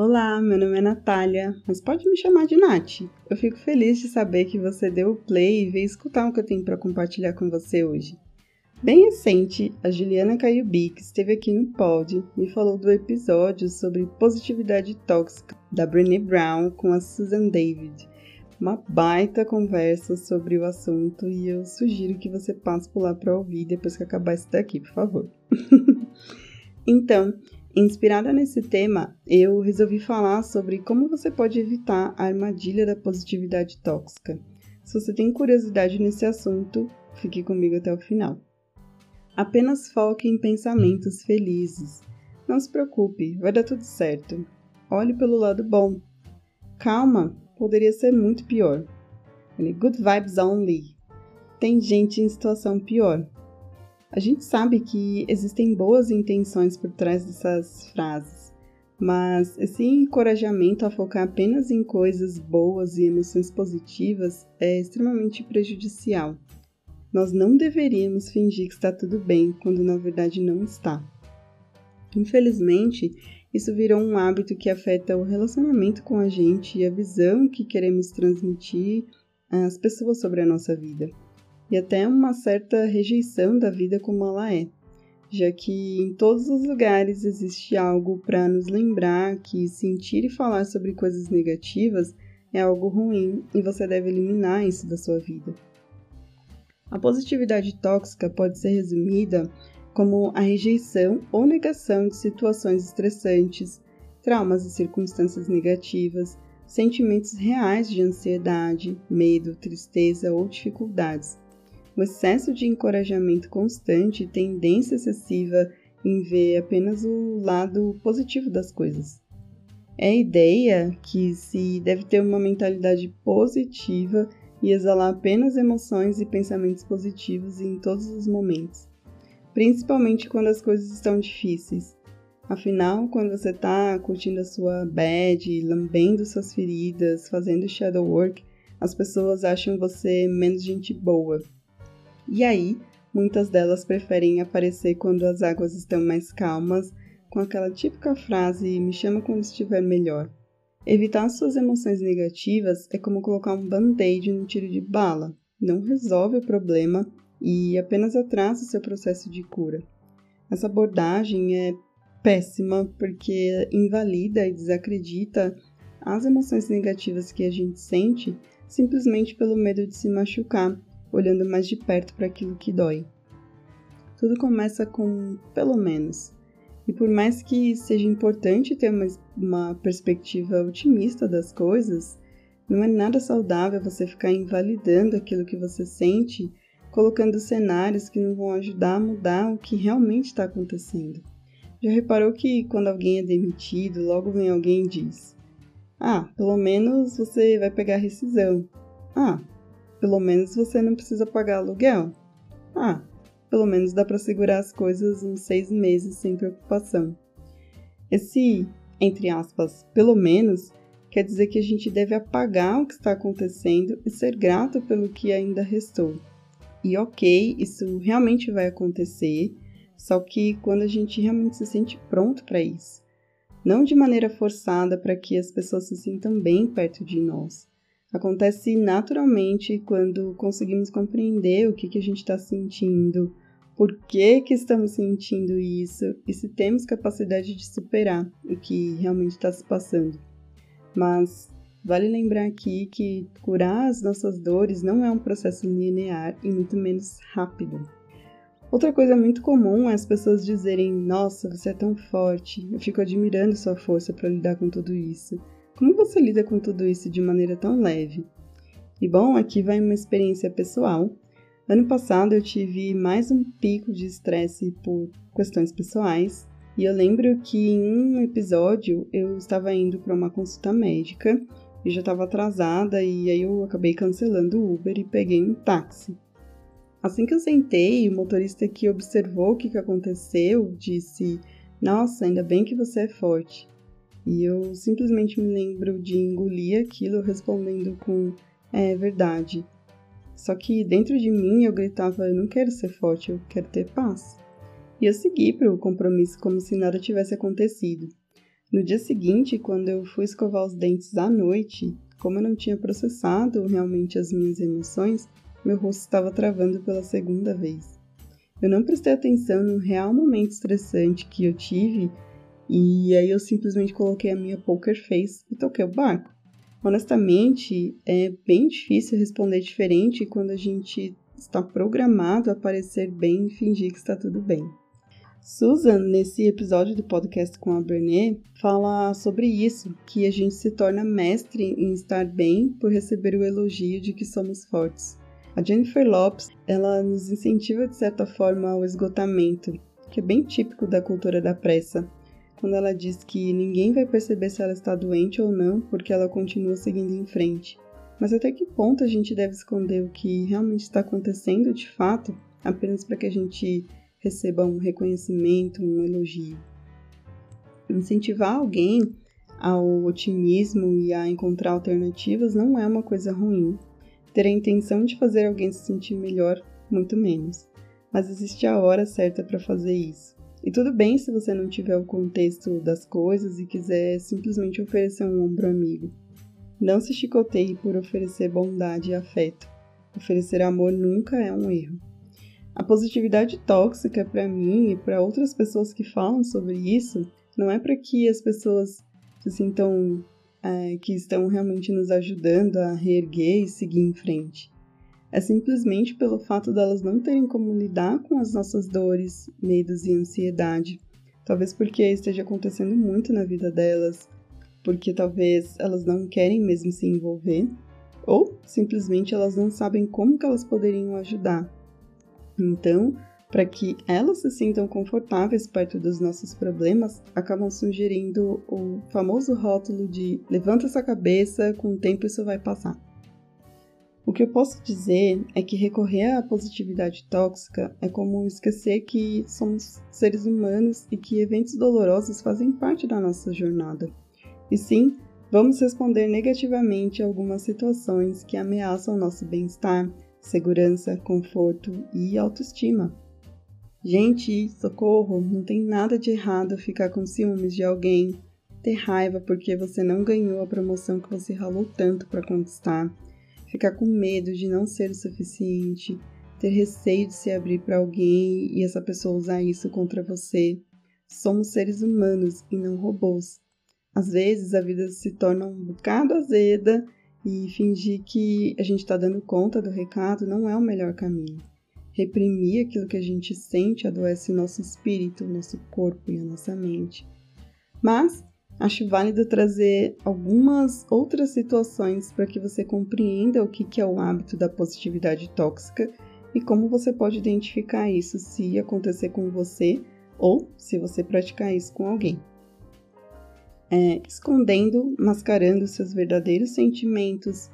Olá, meu nome é Natália, mas pode me chamar de Nath. Eu fico feliz de saber que você deu o play e veio escutar o que eu tenho para compartilhar com você hoje. Bem recente, a Juliana Caiubi, esteve aqui no pod, me falou do episódio sobre positividade tóxica da Brené Brown com a Susan David. Uma baita conversa sobre o assunto e eu sugiro que você passe por lá para ouvir depois que acabar isso daqui, por favor. então, Inspirada nesse tema, eu resolvi falar sobre como você pode evitar a armadilha da positividade tóxica. Se você tem curiosidade nesse assunto, fique comigo até o final. Apenas foque em pensamentos felizes. Não se preocupe, vai dar tudo certo. Olhe pelo lado bom. Calma, poderia ser muito pior. Good vibes only. Tem gente em situação pior. A gente sabe que existem boas intenções por trás dessas frases, mas esse encorajamento a focar apenas em coisas boas e emoções positivas é extremamente prejudicial. Nós não deveríamos fingir que está tudo bem quando na verdade não está. Infelizmente, isso virou um hábito que afeta o relacionamento com a gente e a visão que queremos transmitir às pessoas sobre a nossa vida e até uma certa rejeição da vida como ela é, já que em todos os lugares existe algo para nos lembrar que sentir e falar sobre coisas negativas é algo ruim e você deve eliminar isso da sua vida. A positividade tóxica pode ser resumida como a rejeição ou negação de situações estressantes, traumas e circunstâncias negativas, sentimentos reais de ansiedade, medo, tristeza ou dificuldades o excesso de encorajamento constante e tendência excessiva em ver apenas o lado positivo das coisas. É a ideia que se deve ter uma mentalidade positiva e exalar apenas emoções e pensamentos positivos em todos os momentos, principalmente quando as coisas estão difíceis. Afinal, quando você está curtindo a sua bad, lambendo suas feridas, fazendo shadow work, as pessoas acham você menos gente boa e aí, muitas delas preferem aparecer quando as águas estão mais calmas, com aquela típica frase: me chama quando estiver melhor. Evitar suas emoções negativas é como colocar um band-aid no tiro de bala. Não resolve o problema e apenas atrasa o seu processo de cura. Essa abordagem é péssima porque invalida e desacredita as emoções negativas que a gente sente simplesmente pelo medo de se machucar olhando mais de perto para aquilo que dói. Tudo começa com pelo menos. E por mais que seja importante ter uma, uma perspectiva otimista das coisas, não é nada saudável você ficar invalidando aquilo que você sente, colocando cenários que não vão ajudar a mudar o que realmente está acontecendo. Já reparou que quando alguém é demitido, logo vem alguém e diz: Ah, pelo menos você vai pegar rescisão. Ah, pelo menos você não precisa pagar aluguel. Ah, pelo menos dá para segurar as coisas uns seis meses sem preocupação. Esse, entre aspas, pelo menos, quer dizer que a gente deve apagar o que está acontecendo e ser grato pelo que ainda restou. E ok, isso realmente vai acontecer, só que quando a gente realmente se sente pronto para isso. Não de maneira forçada para que as pessoas se sintam bem perto de nós, acontece naturalmente quando conseguimos compreender o que, que a gente está sentindo, por que, que estamos sentindo isso e se temos capacidade de superar o que realmente está se passando. Mas vale lembrar aqui que curar as nossas dores não é um processo linear e muito menos rápido. Outra coisa muito comum é as pessoas dizerem: Nossa, você é tão forte, eu fico admirando sua força para lidar com tudo isso. Como você lida com tudo isso de maneira tão leve? E bom, aqui vai uma experiência pessoal. Ano passado eu tive mais um pico de estresse por questões pessoais E eu lembro que em um episódio eu estava indo para uma consulta médica e já estava atrasada e aí eu acabei cancelando o Uber e peguei um táxi. Assim que eu sentei, o motorista que observou o que, aconteceu disse: Nossa, ainda bem que você é forte. E eu simplesmente me lembro de engolir aquilo respondendo com: É verdade. Só que dentro de mim eu gritava: Eu não quero ser forte, eu quero ter paz. E eu segui para o compromisso como se nada tivesse acontecido. No dia seguinte, quando eu fui escovar os dentes à noite, como eu não tinha processado realmente as minhas emoções, meu rosto estava travando pela segunda vez. Eu não prestei atenção no real momento estressante que eu tive e aí eu simplesmente coloquei a minha poker face e toquei o barco. Honestamente, é bem difícil responder diferente quando a gente está programado a parecer bem e fingir que está tudo bem. Susan, nesse episódio do podcast com a Brené, fala sobre isso, que a gente se torna mestre em estar bem por receber o elogio de que somos fortes. A Jennifer Lopes, ela nos incentiva de certa forma ao esgotamento, que é bem típico da cultura da pressa, quando ela diz que ninguém vai perceber se ela está doente ou não porque ela continua seguindo em frente. Mas até que ponto a gente deve esconder o que realmente está acontecendo de fato apenas para que a gente receba um reconhecimento, um elogio? Incentivar alguém ao otimismo e a encontrar alternativas não é uma coisa ruim, ter a intenção de fazer alguém se sentir melhor, muito menos. Mas existe a hora certa para fazer isso. E tudo bem se você não tiver o contexto das coisas e quiser simplesmente oferecer um ombro amigo. Não se chicoteie por oferecer bondade e afeto. Oferecer amor nunca é um erro. A positividade tóxica para mim e para outras pessoas que falam sobre isso não é para que as pessoas se sintam é, que estão realmente nos ajudando a reerguer e seguir em frente. É simplesmente pelo fato delas não terem como lidar com as nossas dores, medos e ansiedade. Talvez porque esteja acontecendo muito na vida delas, porque talvez elas não querem mesmo se envolver, ou simplesmente elas não sabem como que elas poderiam ajudar. Então, para que elas se sintam confortáveis perto dos nossos problemas, acabam sugerindo o famoso rótulo de levanta essa cabeça, com o tempo isso vai passar. O que eu posso dizer é que recorrer à positividade tóxica é como esquecer que somos seres humanos e que eventos dolorosos fazem parte da nossa jornada. E sim, vamos responder negativamente a algumas situações que ameaçam nosso bem-estar, segurança, conforto e autoestima. Gente, socorro, não tem nada de errado ficar com ciúmes de alguém, ter raiva porque você não ganhou a promoção que você ralou tanto para conquistar, ficar com medo de não ser o suficiente, ter receio de se abrir para alguém e essa pessoa usar isso contra você. Somos seres humanos e não robôs. Às vezes a vida se torna um bocado azeda e fingir que a gente está dando conta do recado não é o melhor caminho reprimir aquilo que a gente sente adoece nosso espírito, nosso corpo e a nossa mente. Mas acho válido trazer algumas outras situações para que você compreenda o que é o hábito da positividade tóxica e como você pode identificar isso se acontecer com você ou se você praticar isso com alguém. É, escondendo, mascarando seus verdadeiros sentimentos,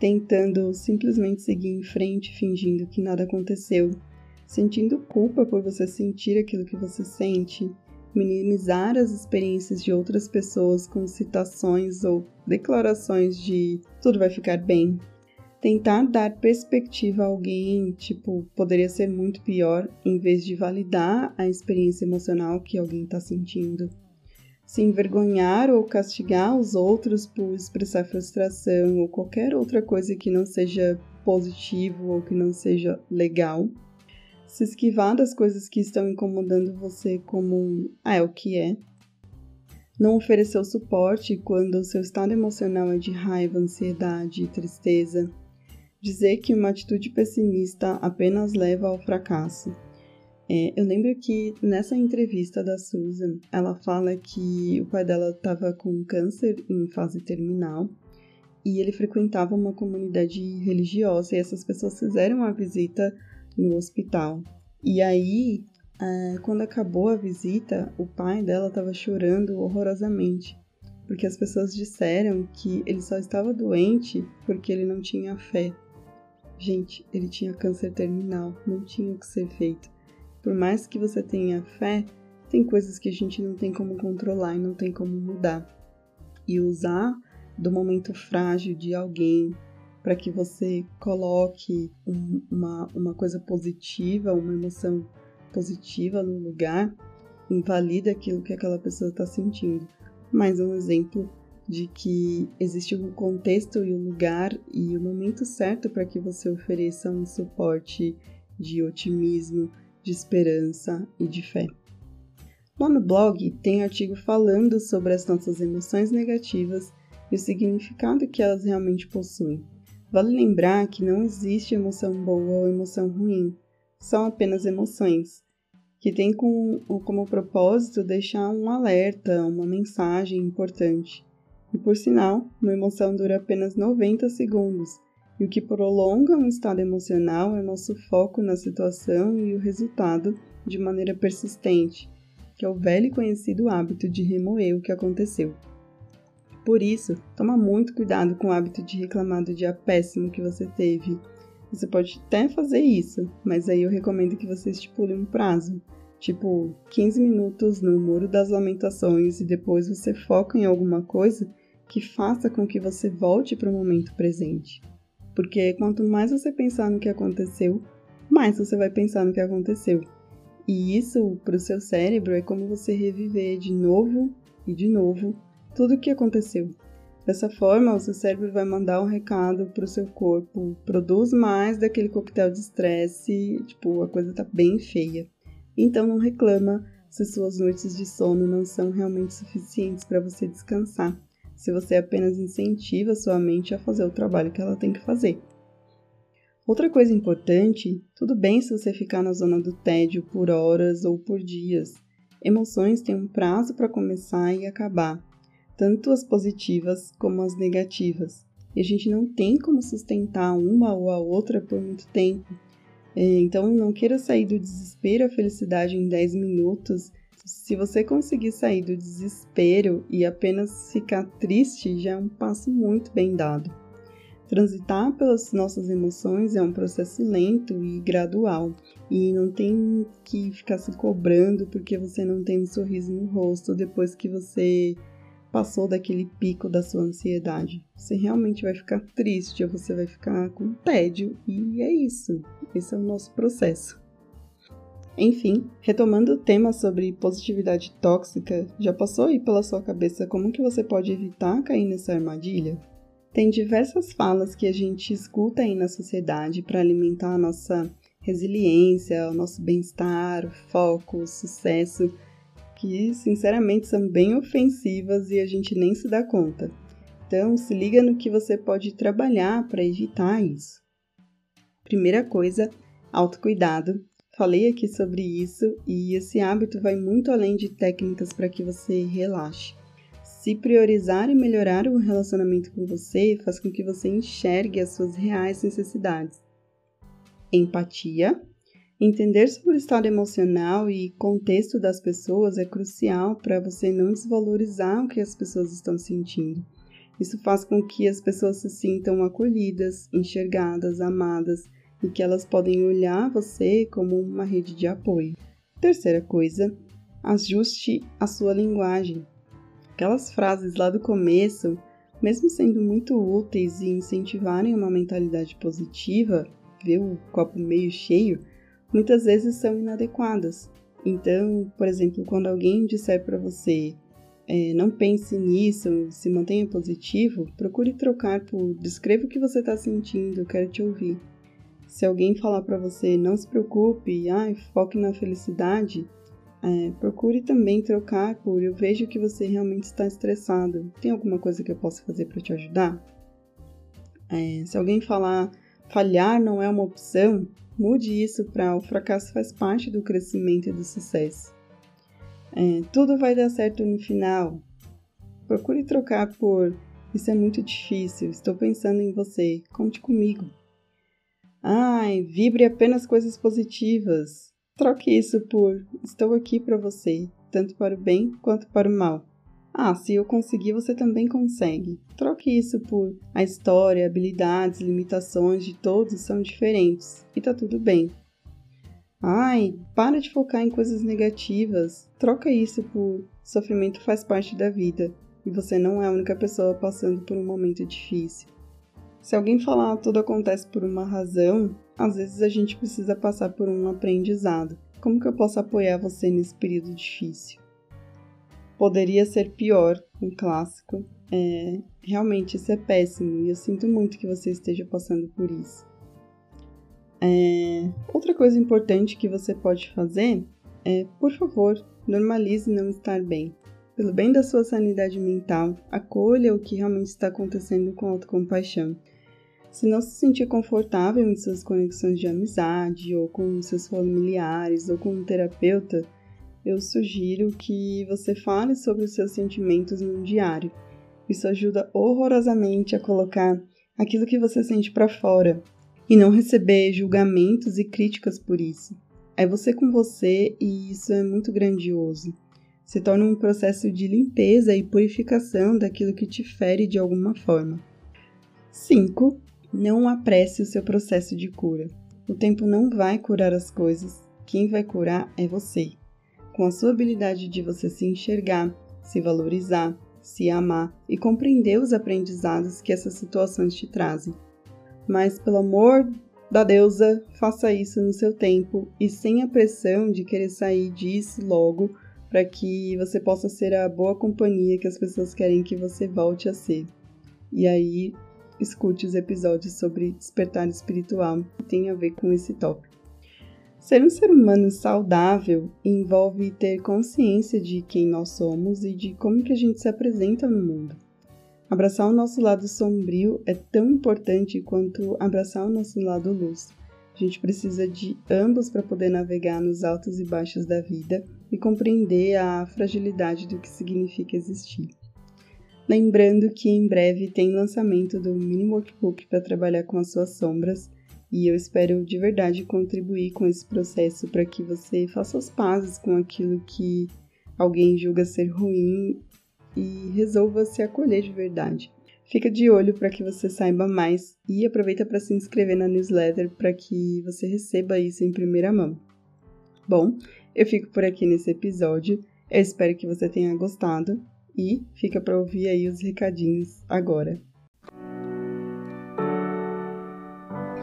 tentando simplesmente seguir em frente, fingindo que nada aconteceu, sentindo culpa por você sentir aquilo que você sente, minimizar as experiências de outras pessoas com citações ou declarações de tudo vai ficar bem. Tentar dar perspectiva a alguém, tipo, poderia ser muito pior, em vez de validar a experiência emocional que alguém está sentindo se envergonhar ou castigar os outros por expressar frustração ou qualquer outra coisa que não seja positivo ou que não seja legal. Se esquivar das coisas que estão incomodando você como ah, é o que é. Não oferecer o suporte quando o seu estado emocional é de raiva, ansiedade e tristeza. Dizer que uma atitude pessimista apenas leva ao fracasso é, eu lembro que nessa entrevista da Susan, ela fala que o pai dela estava com câncer em fase terminal e ele frequentava uma comunidade religiosa e essas pessoas fizeram a visita no hospital. E aí é, quando acabou a visita, o pai dela estava chorando horrorosamente, porque as pessoas disseram que ele só estava doente porque ele não tinha fé. Gente, ele tinha câncer terminal, não tinha o que ser feito. Por mais que você tenha fé, tem coisas que a gente não tem como controlar e não tem como mudar. E usar do momento frágil de alguém para que você coloque um, uma, uma coisa positiva, uma emoção positiva no lugar, invalida aquilo que aquela pessoa está sentindo. Mais um exemplo de que existe um contexto e um lugar e o momento certo para que você ofereça um suporte de otimismo, de esperança e de fé. Lá no blog tem artigo falando sobre as nossas emoções negativas e o significado que elas realmente possuem. Vale lembrar que não existe emoção boa ou emoção ruim, são apenas emoções, que têm como, como propósito deixar um alerta, uma mensagem importante. E por sinal, uma emoção dura apenas 90 segundos, e o que prolonga um estado emocional é nosso foco na situação e o resultado de maneira persistente, que é o velho e conhecido hábito de remoer o que aconteceu. Por isso, toma muito cuidado com o hábito de reclamar do dia péssimo que você teve. Você pode até fazer isso, mas aí eu recomendo que você estipule um prazo, tipo 15 minutos no Muro das Lamentações e depois você foca em alguma coisa que faça com que você volte para o momento presente. Porque quanto mais você pensar no que aconteceu, mais você vai pensar no que aconteceu. E isso, para o seu cérebro, é como você reviver de novo e de novo tudo o que aconteceu. Dessa forma, o seu cérebro vai mandar um recado para o seu corpo: produz mais daquele coquetel de estresse, tipo, a coisa tá bem feia. Então não reclama se suas noites de sono não são realmente suficientes para você descansar se você apenas incentiva sua mente a fazer o trabalho que ela tem que fazer. Outra coisa importante, tudo bem se você ficar na zona do tédio por horas ou por dias. Emoções têm um prazo para começar e acabar, tanto as positivas como as negativas. E a gente não tem como sustentar uma ou a outra por muito tempo. É, então, não queira sair do desespero à felicidade em 10 minutos se você conseguir sair do desespero e apenas ficar triste, já é um passo muito bem dado. Transitar pelas nossas emoções é um processo lento e gradual, e não tem que ficar se cobrando porque você não tem um sorriso no rosto depois que você passou daquele pico da sua ansiedade. Você realmente vai ficar triste ou você vai ficar com tédio, e é isso. Esse é o nosso processo. Enfim, retomando o tema sobre positividade tóxica, já passou aí pela sua cabeça como que você pode evitar cair nessa armadilha? Tem diversas falas que a gente escuta aí na sociedade para alimentar a nossa resiliência, o nosso bem-estar, foco, sucesso, que sinceramente são bem ofensivas e a gente nem se dá conta. Então, se liga no que você pode trabalhar para evitar isso. Primeira coisa, autocuidado Falei aqui sobre isso e esse hábito vai muito além de técnicas para que você relaxe. Se priorizar e melhorar o relacionamento com você faz com que você enxergue as suas reais necessidades. Empatia. Entender sobre o estado emocional e contexto das pessoas é crucial para você não desvalorizar o que as pessoas estão sentindo. Isso faz com que as pessoas se sintam acolhidas, enxergadas, amadas e que elas podem olhar você como uma rede de apoio. Terceira coisa, ajuste a sua linguagem. Aquelas frases lá do começo, mesmo sendo muito úteis e incentivarem uma mentalidade positiva, ver o copo meio cheio, muitas vezes são inadequadas. Então, por exemplo, quando alguém disser para você é, não pense nisso, se mantenha positivo, procure trocar por descreva o que você está sentindo, quero te ouvir. Se alguém falar para você não se preocupe, ai, foque na felicidade, é, procure também trocar por eu vejo que você realmente está estressado. Tem alguma coisa que eu possa fazer para te ajudar? É, se alguém falar falhar não é uma opção, mude isso para o fracasso faz parte do crescimento e do sucesso. É, tudo vai dar certo no final. Procure trocar por isso é muito difícil, estou pensando em você, conte comigo. Ai, vibre apenas coisas positivas. Troque isso por estou aqui para você, tanto para o bem quanto para o mal. Ah, se eu conseguir, você também consegue. Troque isso por a história, habilidades, limitações de todos são diferentes e tá tudo bem. Ai, para de focar em coisas negativas. Troca isso por sofrimento faz parte da vida e você não é a única pessoa passando por um momento difícil. Se alguém falar tudo acontece por uma razão, às vezes a gente precisa passar por um aprendizado. Como que eu posso apoiar você nesse período difícil? Poderia ser pior, um clássico. É, realmente isso é péssimo e eu sinto muito que você esteja passando por isso. É, outra coisa importante que você pode fazer é, por favor, normalize não estar bem. Pelo bem da sua sanidade mental, acolha o que realmente está acontecendo com autocompaixão. Se não se sentir confortável em suas conexões de amizade, ou com seus familiares, ou com um terapeuta, eu sugiro que você fale sobre os seus sentimentos num diário. Isso ajuda horrorosamente a colocar aquilo que você sente para fora e não receber julgamentos e críticas por isso. É você com você e isso é muito grandioso. Se torna um processo de limpeza e purificação daquilo que te fere de alguma forma. 5. Não apresse o seu processo de cura. O tempo não vai curar as coisas. Quem vai curar é você com a sua habilidade de você se enxergar, se valorizar, se amar e compreender os aprendizados que essas situações te trazem. Mas, pelo amor da deusa, faça isso no seu tempo e sem a pressão de querer sair disso logo para que você possa ser a boa companhia que as pessoas querem que você volte a ser. E aí, escute os episódios sobre despertar espiritual que tem a ver com esse tópico. Ser um ser humano saudável envolve ter consciência de quem nós somos e de como que a gente se apresenta no mundo. Abraçar o nosso lado sombrio é tão importante quanto abraçar o nosso lado luz. A gente precisa de ambos para poder navegar nos altos e baixos da vida e compreender a fragilidade do que significa existir. Lembrando que em breve tem lançamento do mini workbook para trabalhar com as suas sombras e eu espero de verdade contribuir com esse processo para que você faça as pazes com aquilo que alguém julga ser ruim e resolva se acolher de verdade. Fica de olho para que você saiba mais e aproveita para se inscrever na newsletter para que você receba isso em primeira mão. Bom, eu fico por aqui nesse episódio. Eu espero que você tenha gostado e fica para ouvir aí os recadinhos agora.